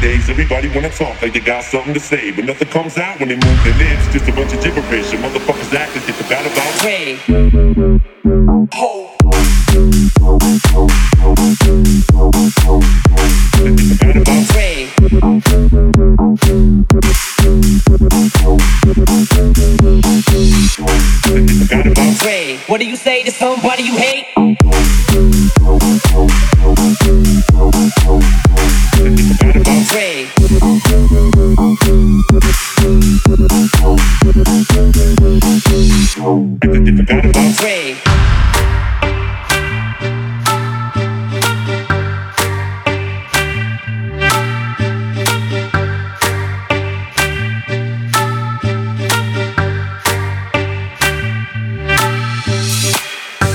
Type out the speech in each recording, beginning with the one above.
Nowadays, everybody wanna talk like they got something to say, but nothing comes out when they move their lips. Just a bunch of gibberish, and motherfuckers act like they forgot about Ray, Ho. that they about Ray, that they forgot about Ray. What do you say to somebody you hate?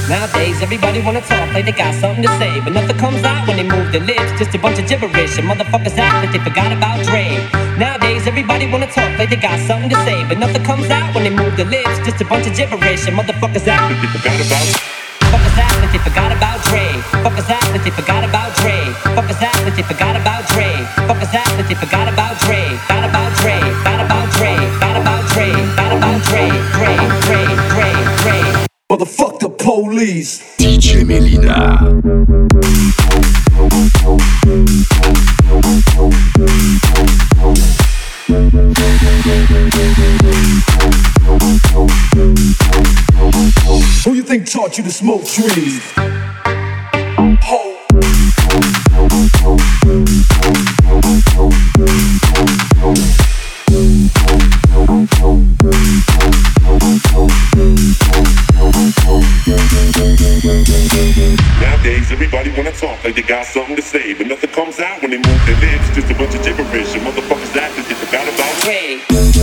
Nowadays, everybody wanna talk like they got something to say, but nothing comes out when they move their lips. Just a bunch of gibberish, and motherfuckers act like they forgot about Dre. Nowadays, everybody wanna talk like they got something to say, but nothing comes out when they move their lips. Just a bunch of gibberish, and motherfuckers act that they forgot about Fuckers act like they forgot about Dre. Fuckers act like they forgot about Dre. Fuckers act like they forgot about Dre. Fuckers act like they forgot about Dre. Got about Dre. Got about Dre. Got about Dre. Got about Dre. Dre. Dre. Dre. Dre. Motherfuck the police. DJ Melyna. Who you think taught you to smoke trees? Nowadays, everybody wanna talk like they got something to say, but nothing comes out when they move their lips. Just a bunch of gibberish, and motherfuckers act like they forgot about Dre.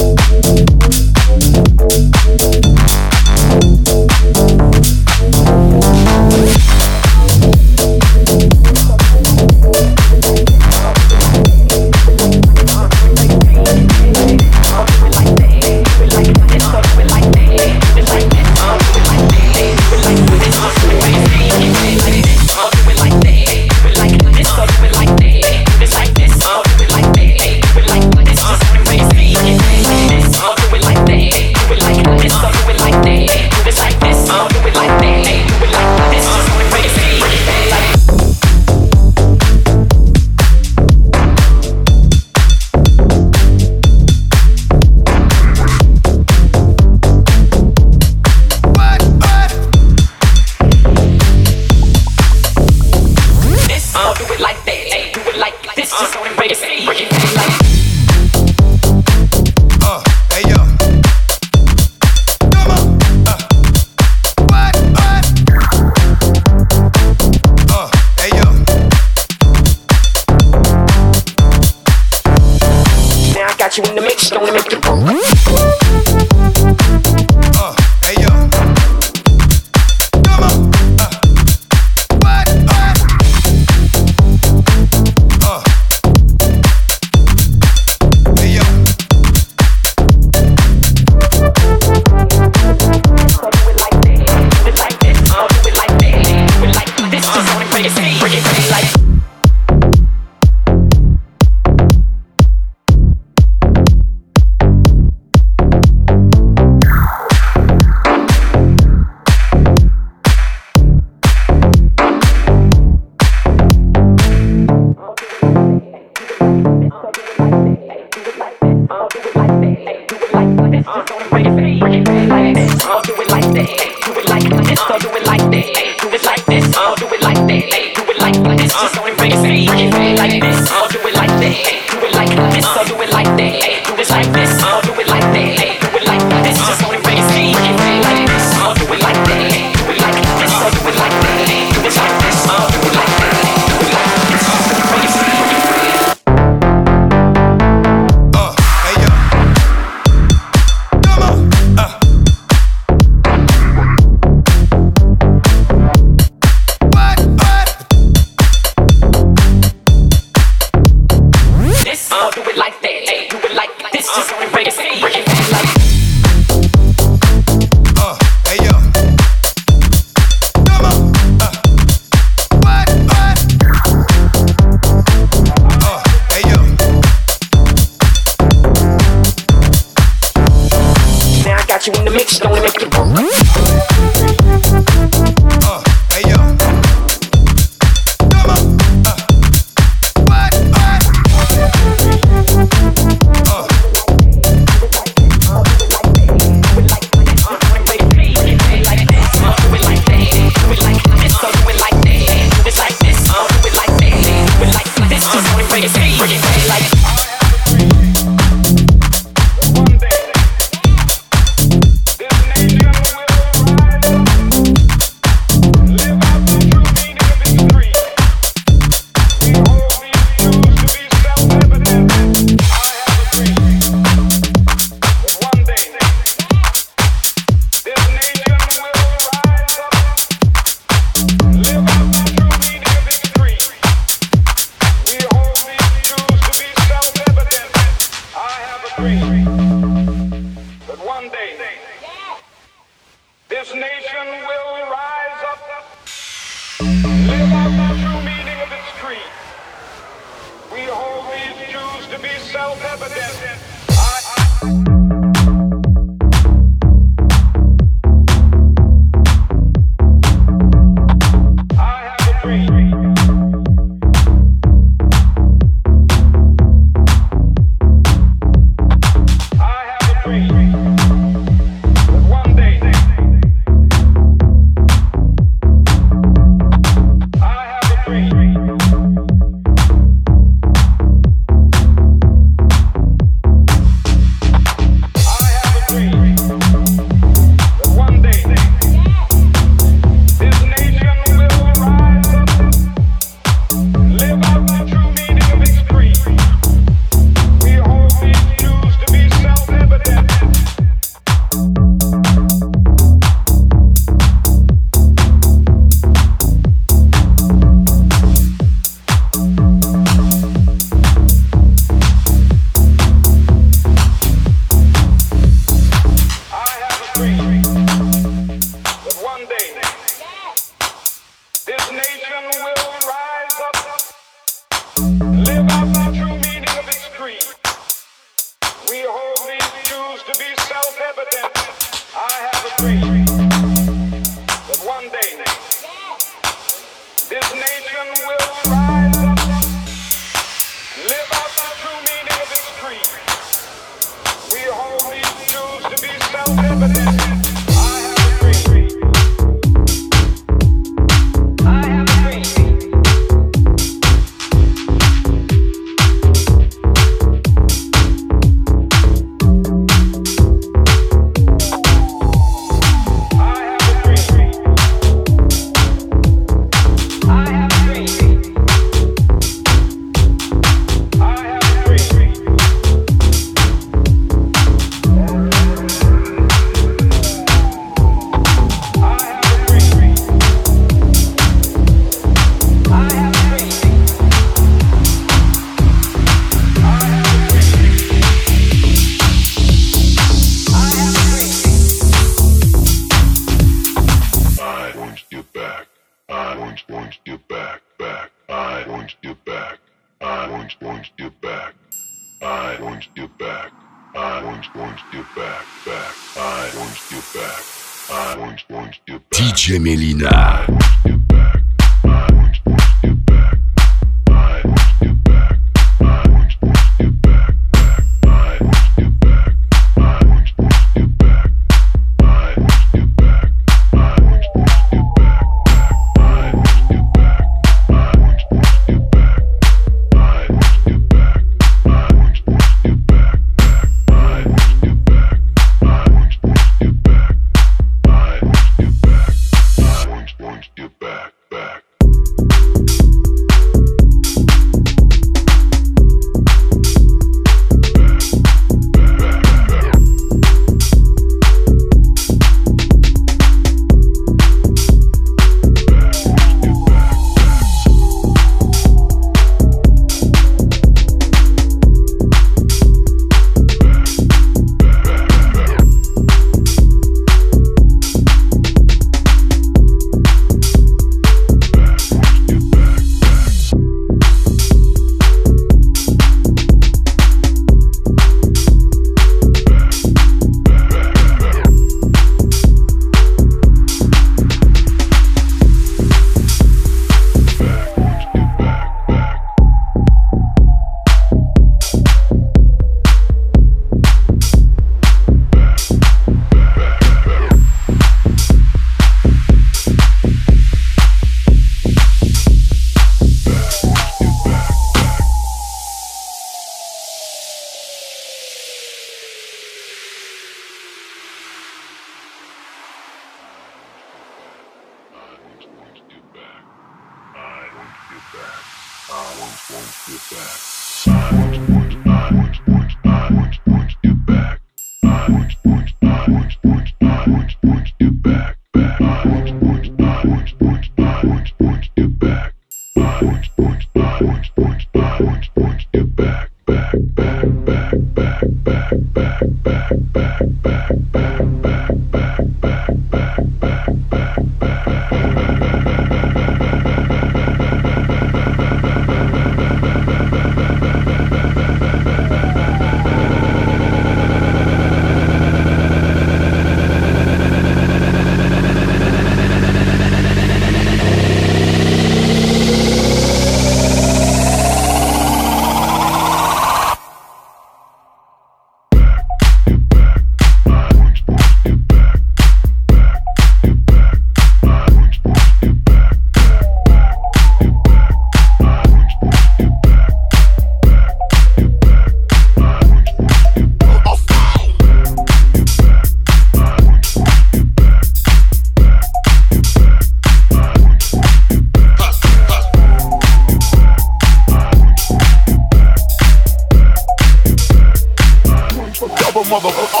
motherfucker.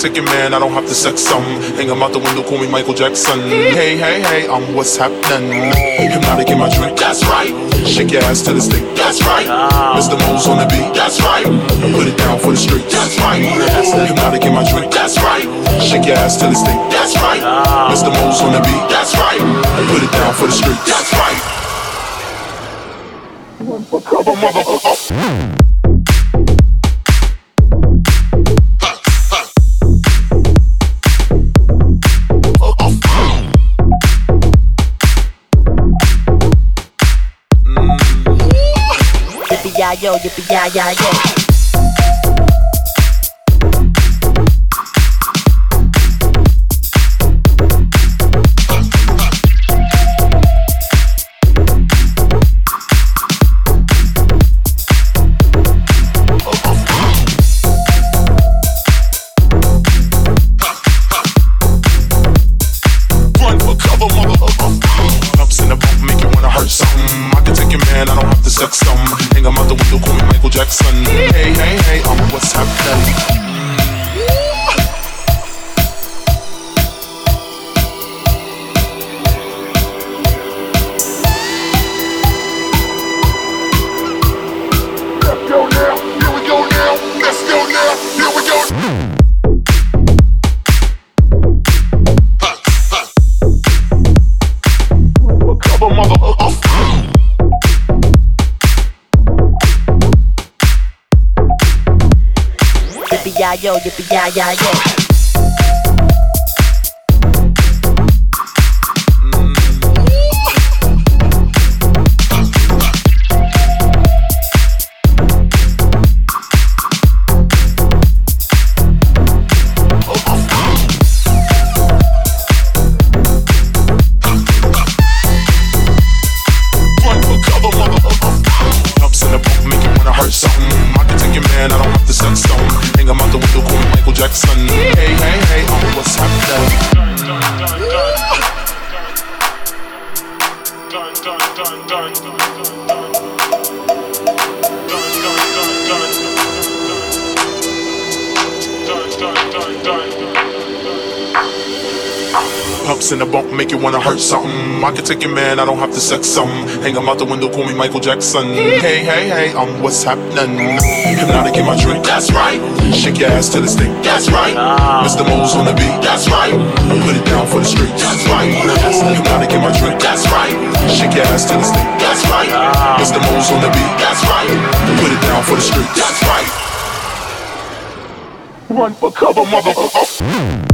Take your man, I don't have to sex some. Hang him out the window, call me Michael Jackson. Hey, hey, hey, I'm what's happening. Hypnotic in my drink, that's right. Shake your ass to the stick, that's right. Ah. Mr. Mo's on the beat, that's right. Put it down for the street, that's right. Hypnotic in my drink, that's right. Shake your ass to the stick, that's right. Ah. Mr. Mo's on the beat, that's right. I put it down for the street, that's right. Cover motherfucker. Yo, yippee yeah yeah yo. Yo, yippee yeah yeah yeah. Wanna hurt something. I can take your man, I don't have to sex some. Hang him out the window, call me Michael Jackson. Hey, hey, hey, I'm what's happening? Hypnotic in my drink, that's right. Shake your ass till the stick, that's right. Ah. Mr. Mo's on the beat, that's right. Put it down for the street, that's right. Hypnotic in my drink, that's right. Shake your ass till the stick, that's right. Ah. Mr. Mo's on the beat, that's right. Put it down for the street, that's right. Run for cover, motherfucker.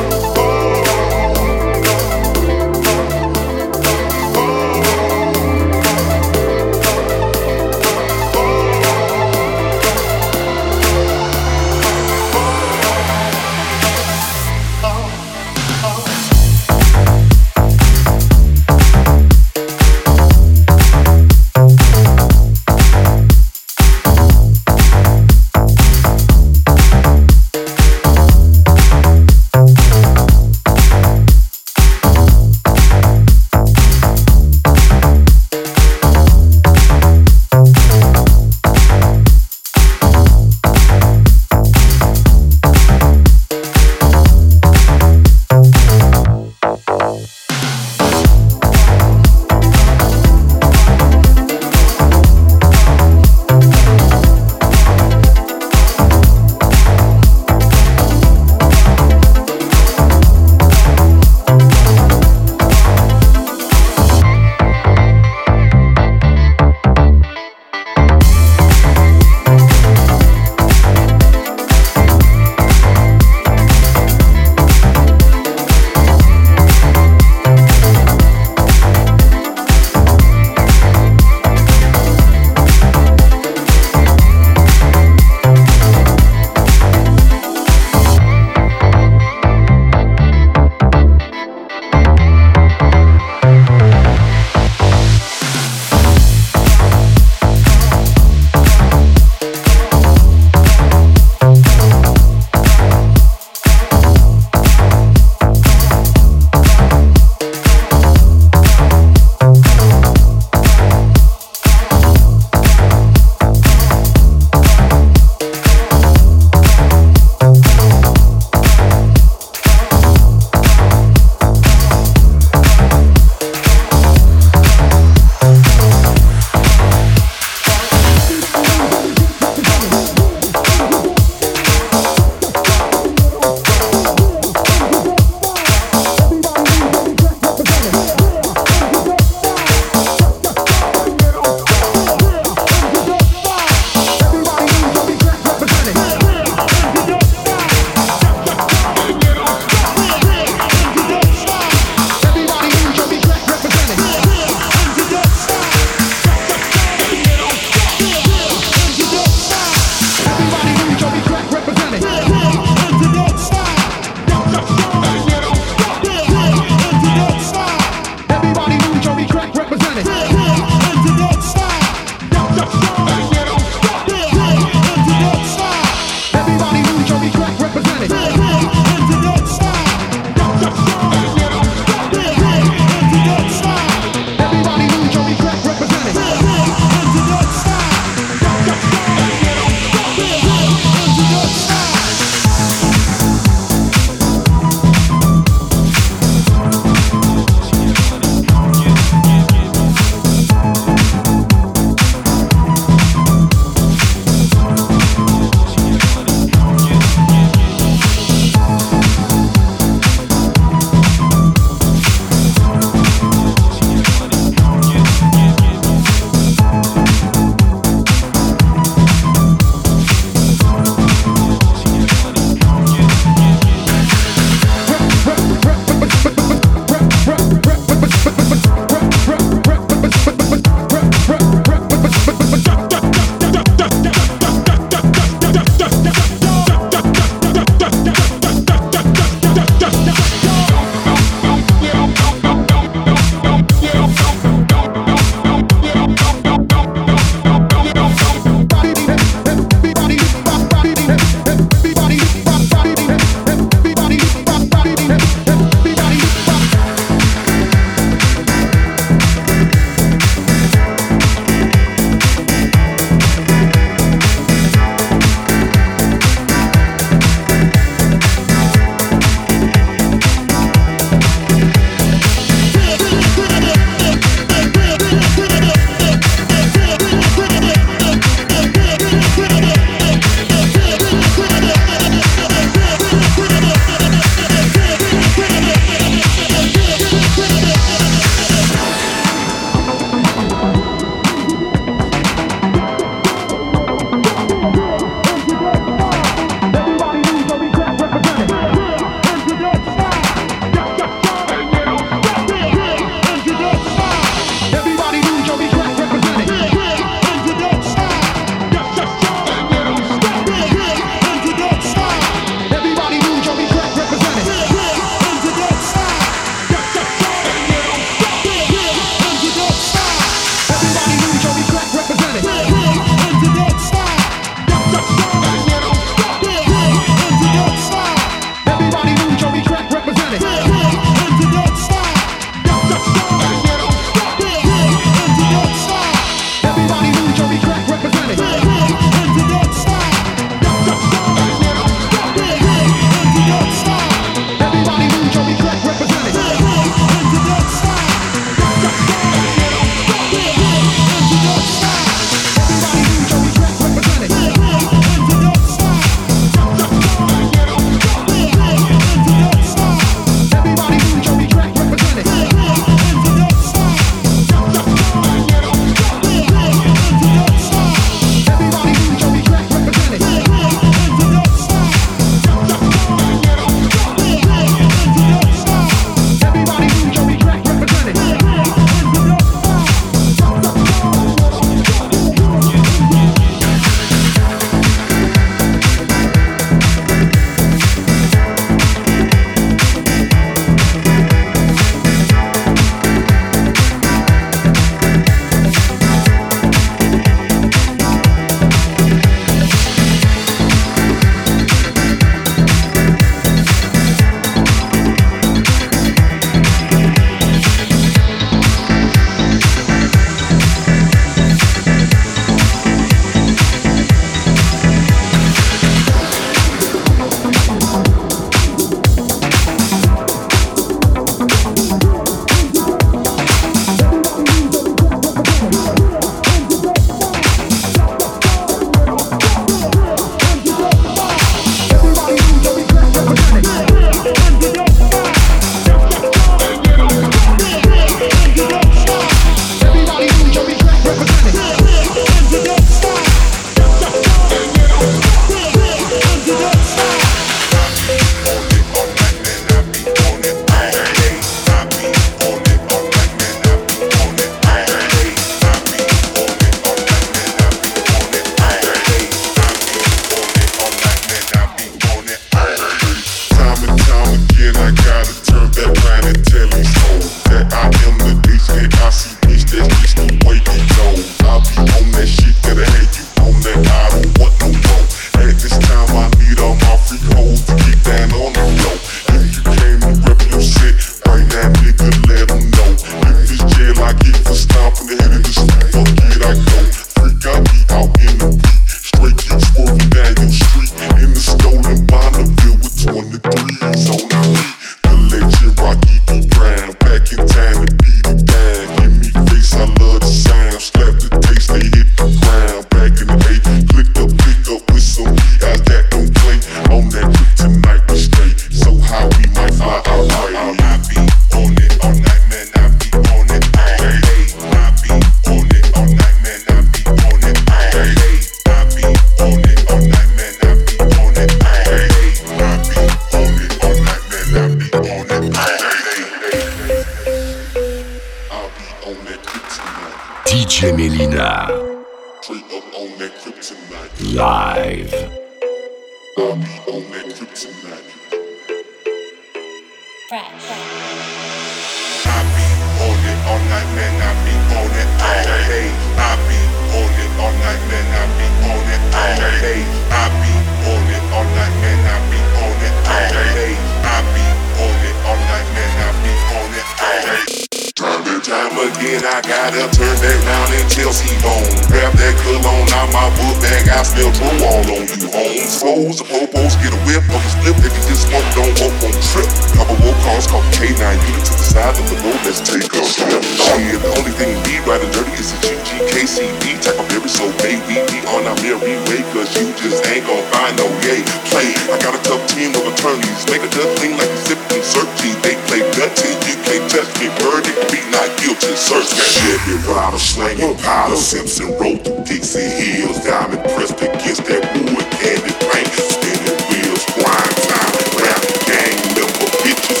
TV on, a merry way, cause you just ain't gon' find no yay. Play, I got a tough team of attorneys, make a good thing like a sippin' searchy. They play gutsy, you can't touch me, verdict be not guilty, search me. Chevy Rider slanging pile. Simpson rolled through Dixie Hills, diamond pressed against that wood candy paint, spinning wheels, grind time, Rap gang member bitches,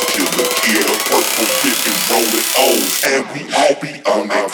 killer, a purple vision, rolling O's, and we all be on that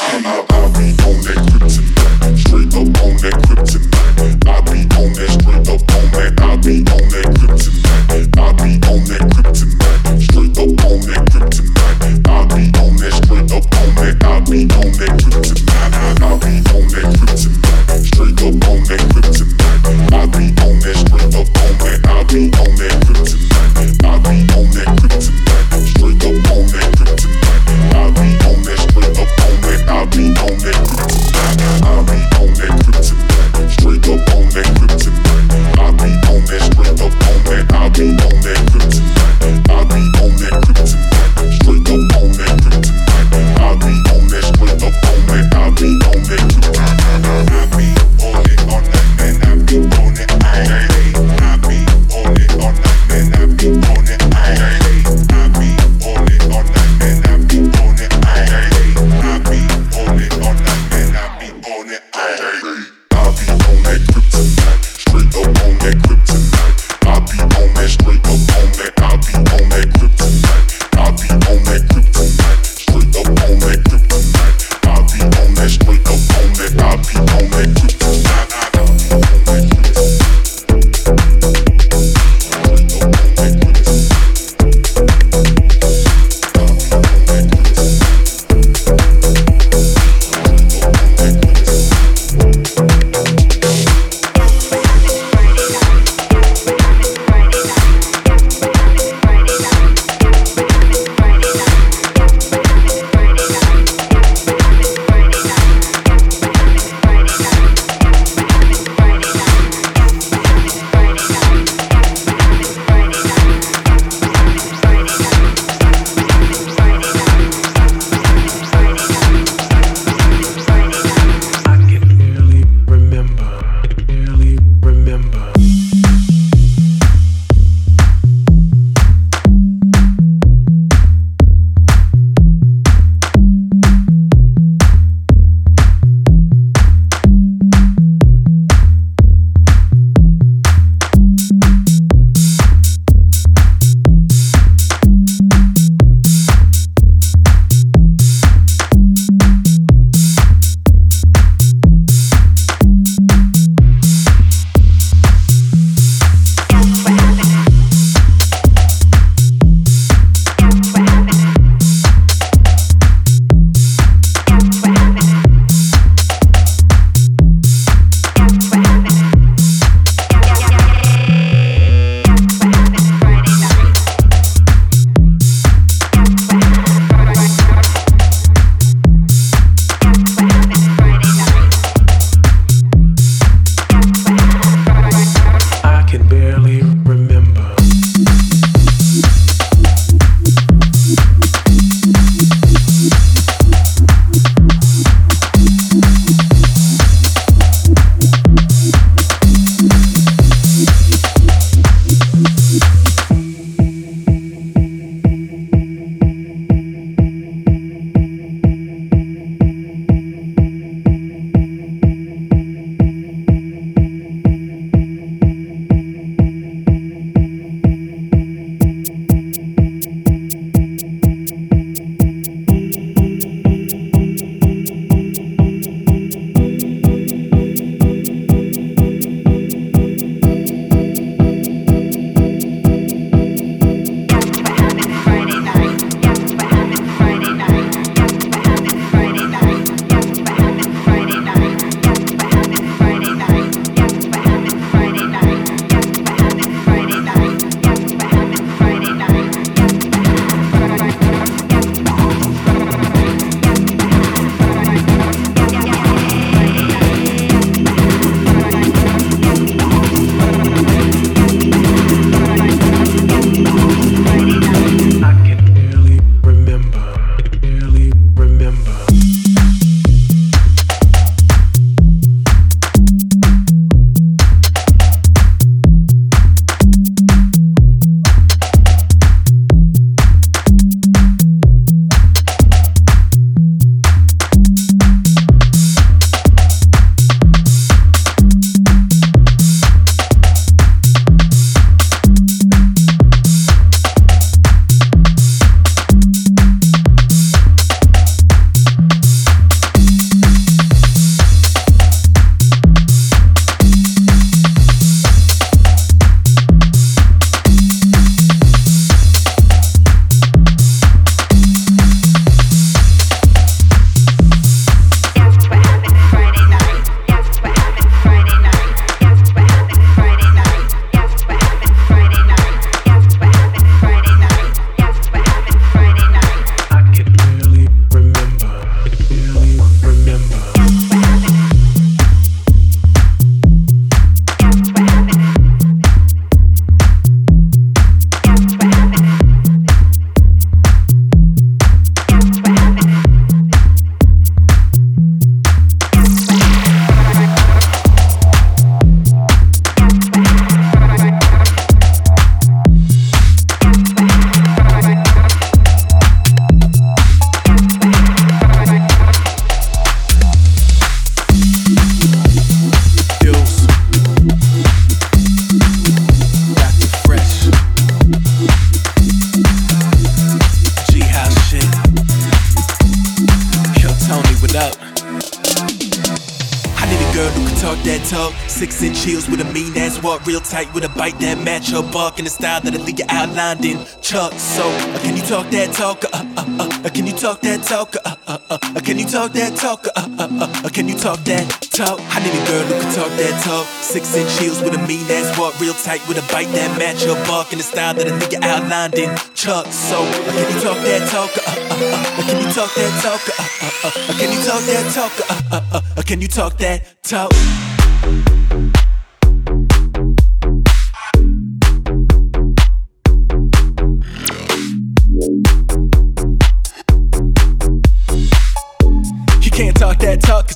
that bark in the style that I think you outlined in Chuck. So, uh, can you talk that talk? Uh, uh, uh, uh, can you talk that talk? Uh, uh, uh, uh, can you talk that talk? Uh, uh, uh, uh, can you talk that talk? I need a girl who can talk that talk. Six inch heels with a mean ass walk, real tight with a bite that match her bark in the style that I think you outlined in Chuck. So, uh, can you talk that talk? Uh, uh, uh, uh, can you talk that talk? Uh, uh, uh, uh, can you talk that talk? Uh, uh, uh, uh, can you talk that talk?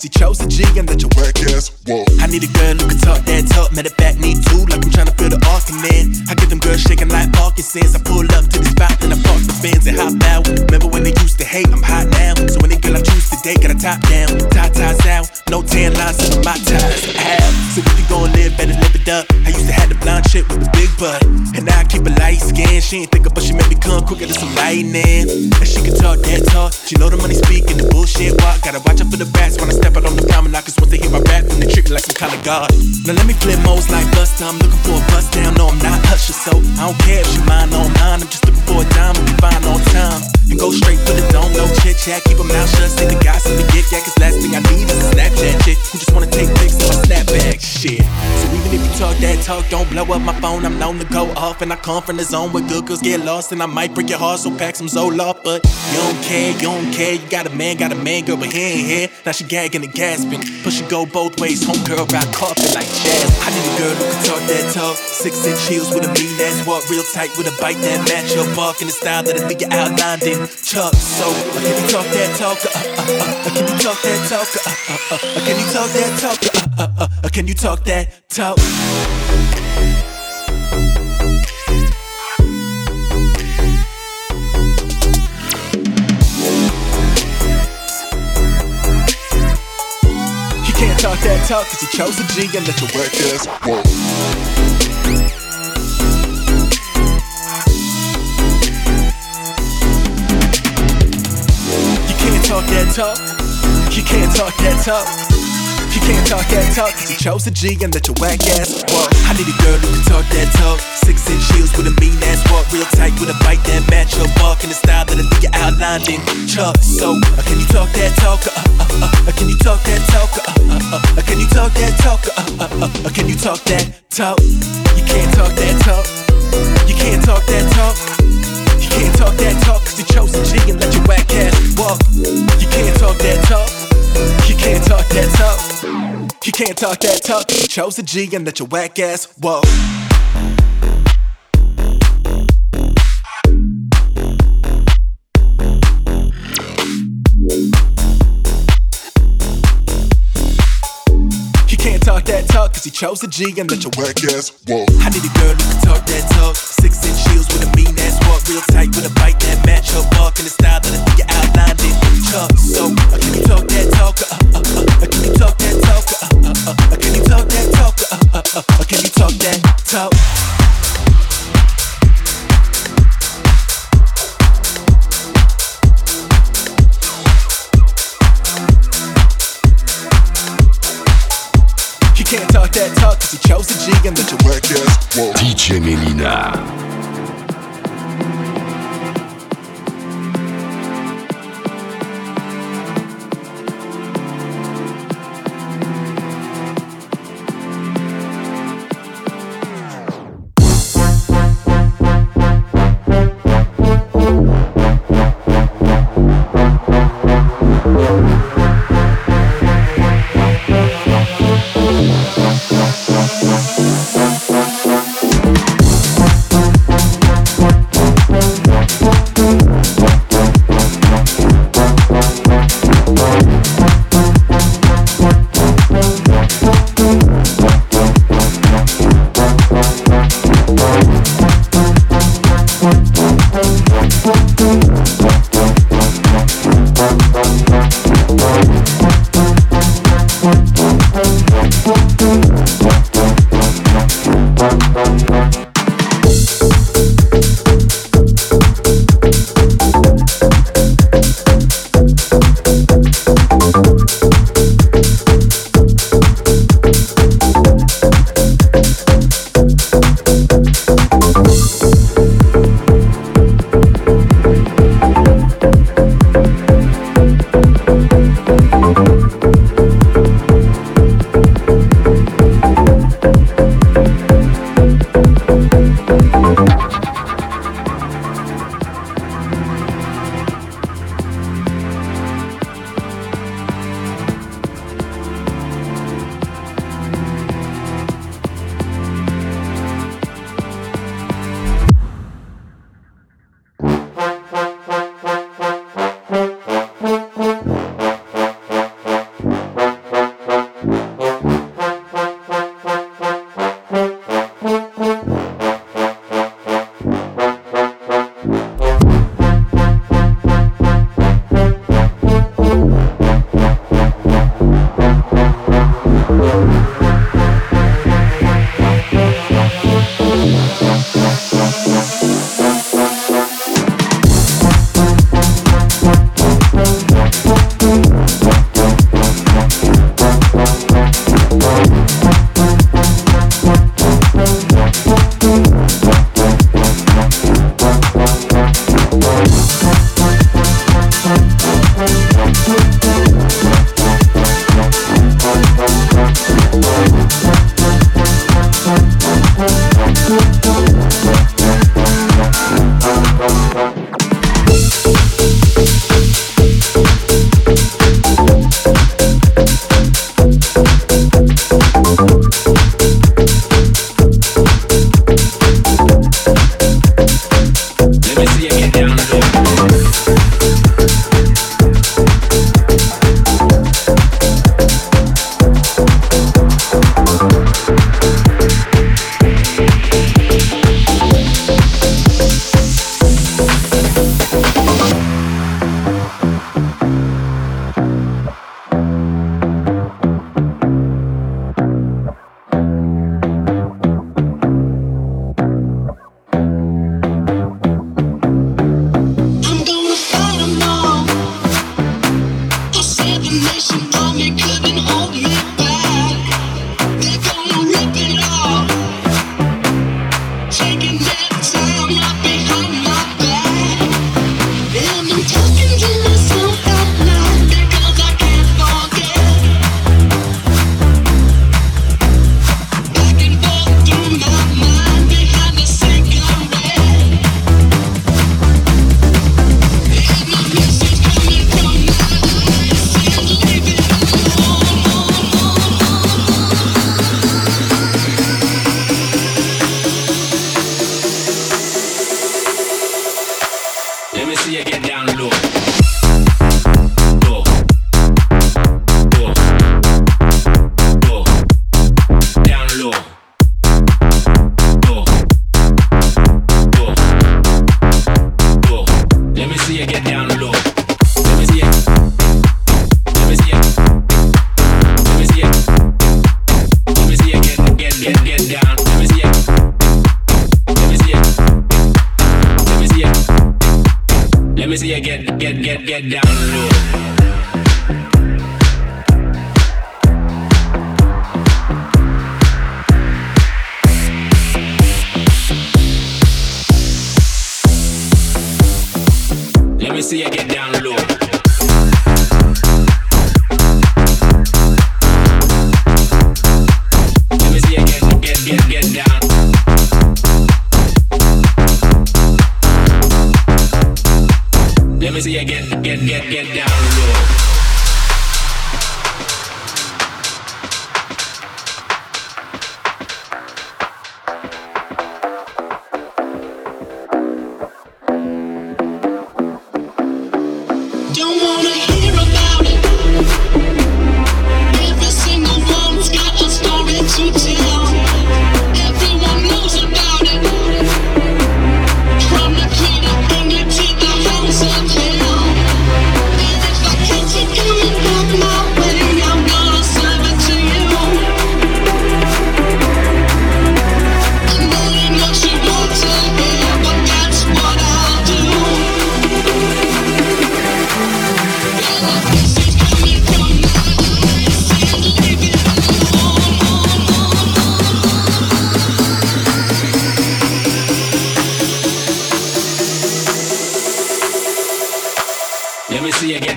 Cause he chose a G and let your work Yes, whoa. I need a girl who can talk that talk, matter of fact, need two, like I'm trying to feel the in. I get them girls shaking like Parkinson's. I pull up to the spot and I park the Benz and hop out. Remember when they used to hate, I'm hot now. So any girl I choose today, got a top down, tie ties out, no tan lines in my ties. I have. So if you gon' live, better live it up. I used to have the blonde chick with the big butt, and now I keep a light skin. She ain't thinking, but she made me come quicker than some lightning. And she can talk that talk. She know the money speaking, the bullshit walk. Gotta watch out for the rats when I step out on the promenade. Cause once they hear my rap, then they treat me like some kind of god. Now let me flip modes like Buster. I'm looking for a bust down. No, I'm not Usher, so I don't care if she mine or mine. I'm just looking for a dime and be fine on time. And go straight for the dome, no chit chat. Keep a mouth shut, say the gossip and get that. Cause last thing I need is a Snapchat chick who just wanna take pics of my snapback shit. So even if you talk that talk, don't blow up my phone. I'm known to go off and I come from the zone where good girls get lost. And I might break your heart, so pack some Zoloft. But you don't care, you don't care. You got a man, got a man, girl, but he ain't here. Now she gagging and gasping. Push it go both ways, home girl, ride carpet like jazz. I need a girl who can talk that talk. Six inch heels with a mean ass walk, real tight with a bite that match your bark in the style that I think you outlined in Chuck. So, uh, can you talk that talk? Uh, uh, uh, uh, can you talk that talk? Uh, uh, uh, uh, can you talk that talk? Uh, uh, uh, uh, can you talk that talk? Can't talk that talk cause you chose G and let your work Yes, walk. You can't talk that talk. You can't talk that talk. You can't talk that talk cause you chose a G and let your whack ass walk. I need a girl who can talk that talk. Six inch heels with a mean ass walk, real tight with a bite that match your bark in the style that I think you outlined in Chuck. So, uh, can you talk that talk? Uh, uh, uh, uh, can you talk that talk? Uh, uh, uh, uh, can you talk that talk? Uh, uh, uh, uh, can you talk that talk? You can't talk that talk. You can't talk that talk. You can't talk that talk cause you chose a G and let your whack ass walk. You can't talk that talk. You can't talk that tough. You can't talk that tough. you chose a G and let your whack ass walk. Cause you chose a G and let your work Yes, walk. I need a girl who can talk that talk. Six inch heels with a mean ass walk, real tight with a bite that match her bark in the style that I think you outlined in Chuck. So, uh, can you talk that talk? Uh, uh, uh, uh, can you talk that talk? Uh, uh, uh, uh, can you talk that talk? Uh, uh, uh, uh, can you talk that talk? Can't talk that talk cause you chose a G and let your work Yes, walk. DJ Melyna.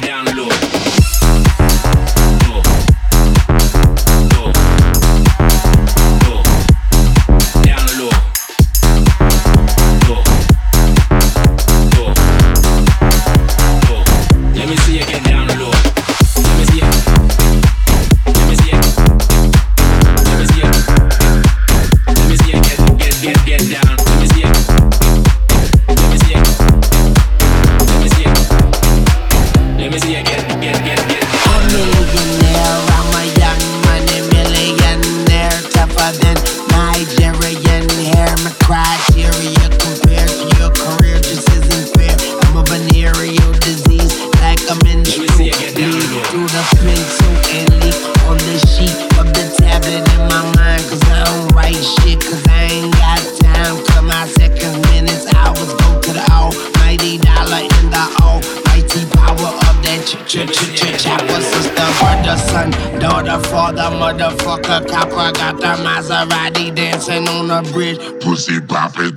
down low.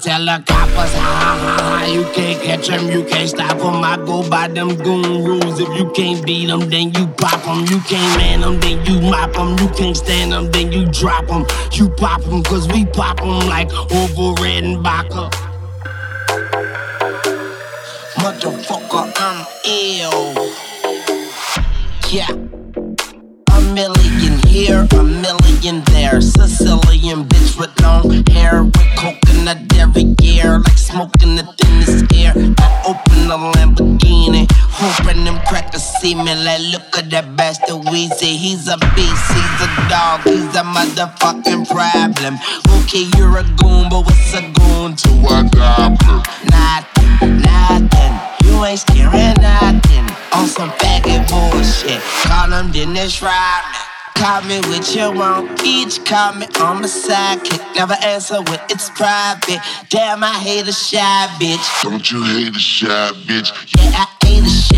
Tell the coppers, ha ha ha, you can't catch them, you can't stop them. I go by them goon rules. If you can't beat them, then you pop them. You can't man them, then you mop them. You can't stand them, then you drop them. You pop them, cause we pop them like over red see. Like, look at that bastard Weezy. He's a beast, he's a dog, he's a motherfucking problem. Okay, you're a goon, but what's a goon to a goblin? Nothing, nothing. You ain't scaring nothing. On some faggot bullshit. Call them Dennis Rodman. Call me what you want, each call me on my sidekick. Never answer when it's private. Damn, I hate a shy bitch. Don't you hate a shy bitch? Yeah, I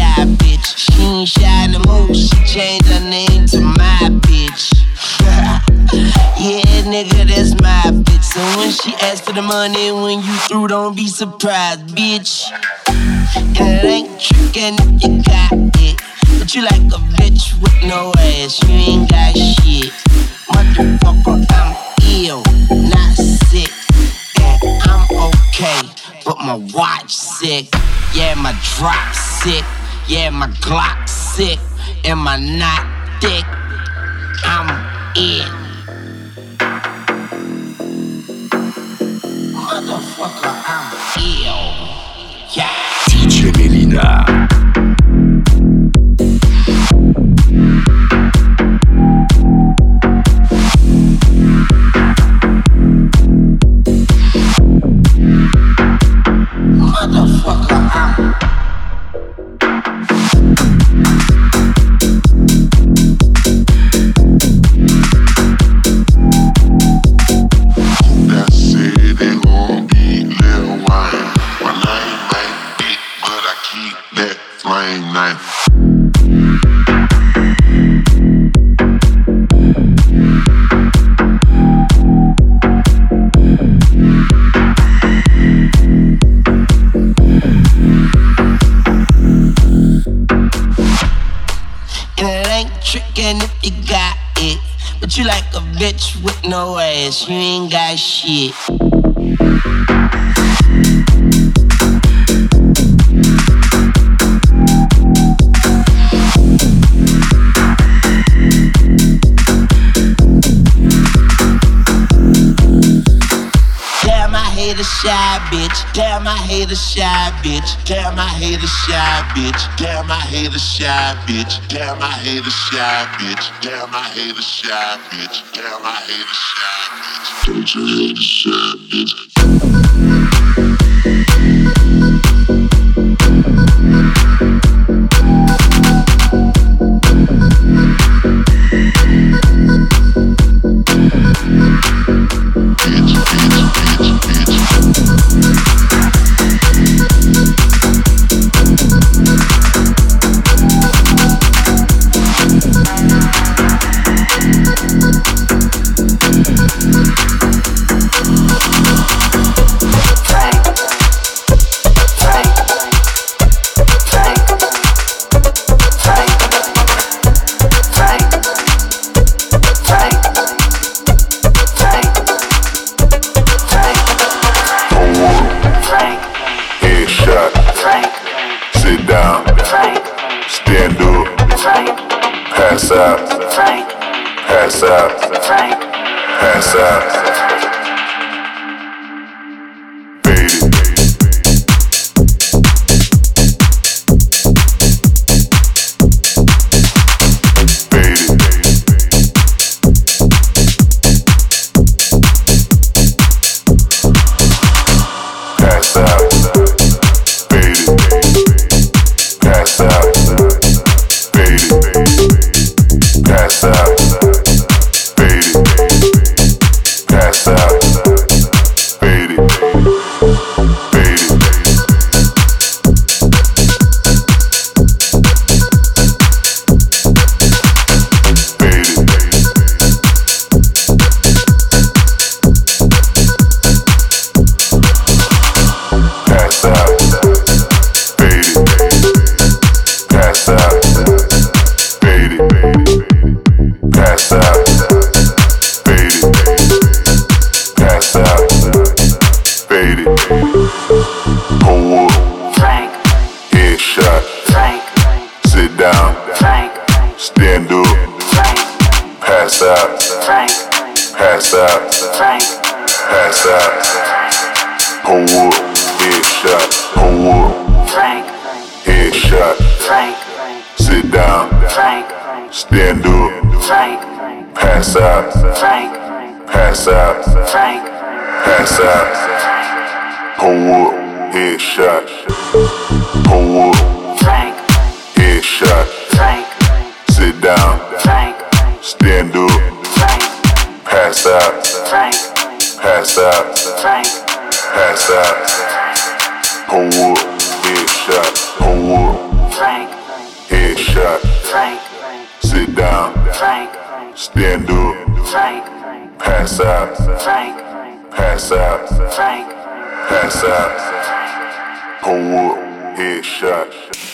shy bitch. She ain't shy no more. She changed her name to my bitch. yeah, nigga, that's my bitch. So when she asks for the money, when you through, don't be surprised, bitch. And it ain't trickin' you got it. But you like a bitch with no ass, you ain't got shit. Motherfucker, I'm ill, not sick. I'm okay, but my watch sick. Yeah, my drop sick. Yeah, my Glock sick. And my knot thick. I'm it. Motherfucker, I'm ill. Yeah. DJ Melyna. Bitch with no ass, you ain't got shit. Shy bitch. Damn, I hate a shy bitch. Damn, I hate a shy bitch. Damn, I hate a shy bitch. Damn, I hate a shy bitch. Damn, I hate a shy bitch. Damn, I hate a shy bitch. Don't you hate a shy side. Pull up, headshot. Pull up. Flank. Headshot. Flank. Sit down. Flank. Stand up. Flank. Pass out. Flank. Pass out. Flank. Pass out. Pull up, headshot. Pull up. Flank. Headshot. Flank. Sit down. Flank. Stand up. Flank. Pass out. Flank. Pass out. Pass out. Pull up. Headshot.